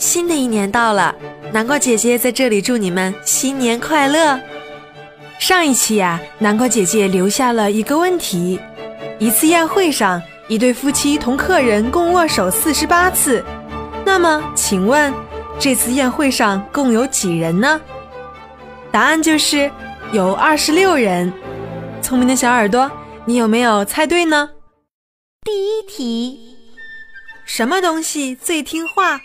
新的一年到了，南瓜姐姐在这里祝你们新年快乐。上一期呀，南瓜姐姐留下了一个问题：一次宴会上，一对夫妻同客人共握手四十八次，那么请问这次宴会上共有几人呢？答案就是有二十六人。聪明的小耳朵，你有没有猜对呢？第一题，什么东西最听话？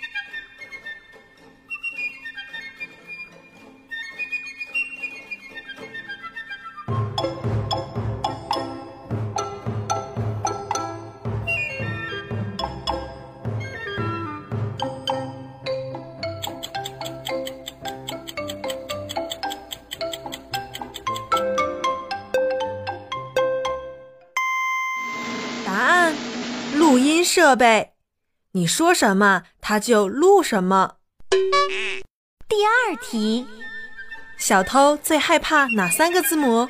录音设备，你说什么，它就录什么。第二题，小偷最害怕哪三个字母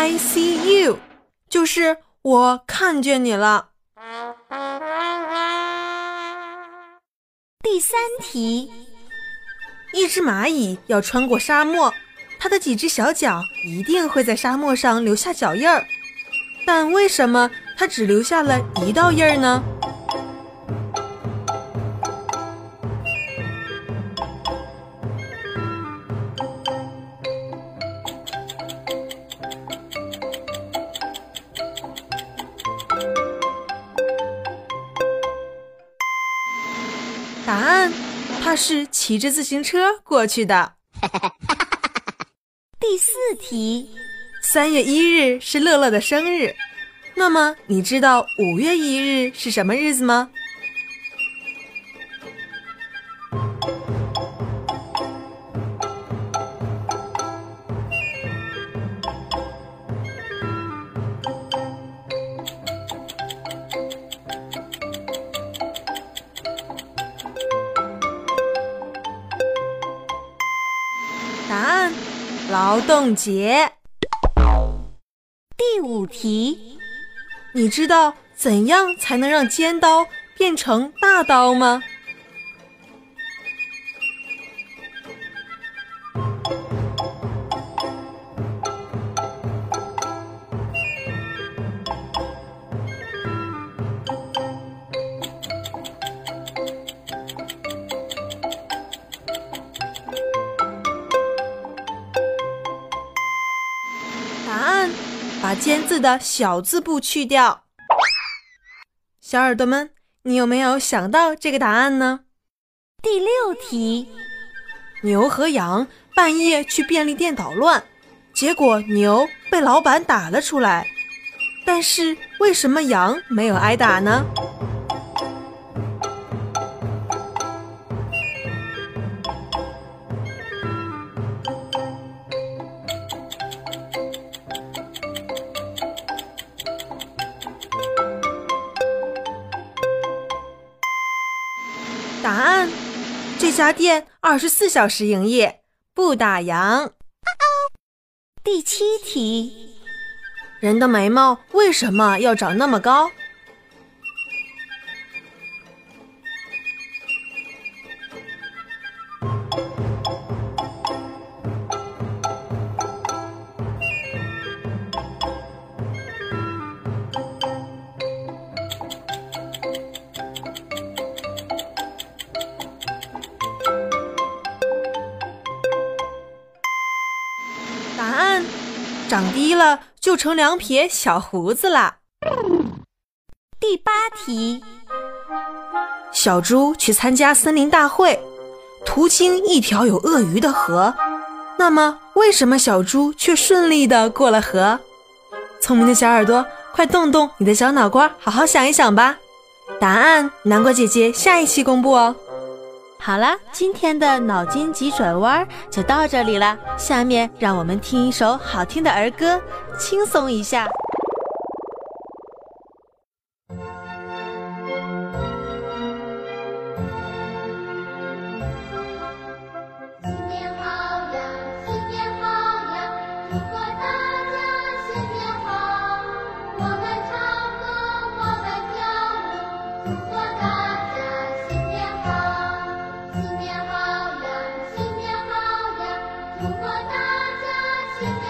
？I see you，就是我看见你了。第三题，一只蚂蚁要穿过沙漠，它的几只小脚一定会在沙漠上留下脚印儿，但为什么它只留下了一道印儿呢？答案，他是骑着自行车过去的。第四题，三月一日是乐乐的生日，那么你知道五月一日是什么日子吗？劳动节。第五题，你知道怎样才能让尖刀变成大刀吗？尖”字的小字部去掉。小耳朵们，你有没有想到这个答案呢？第六题，牛和羊半夜去便利店捣乱，结果牛被老板打了出来，但是为什么羊没有挨打呢？答案：这家店二十四小时营业，不打烊。第七题，人的眉毛为什么要长那么高？答案：长低了就成两撇小胡子啦。第八题，小猪去参加森林大会，途经一条有鳄鱼的河。那么，为什么小猪却顺利的过了河？聪明的小耳朵，快动动你的小脑瓜，好好想一想吧。答案，南瓜姐姐下一期公布哦。好了，今天的脑筋急转弯就到这里了。下面让我们听一首好听的儿歌，轻松一下。我们